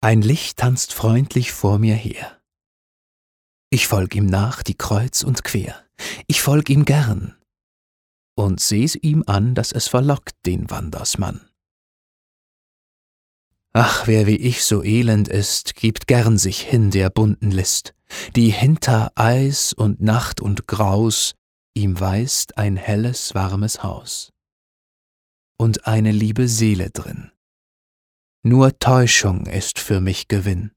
Ein Licht tanzt freundlich vor mir her. Ich folg ihm nach, die kreuz und quer, ich folg ihm gern und seh's ihm an, dass es verlockt den Wandersmann. Ach, wer wie ich so elend ist, gibt gern sich hin der bunten List, die hinter Eis und Nacht und Graus ihm weist ein helles, warmes Haus. Und eine liebe Seele drin. Nur Täuschung ist für mich Gewinn.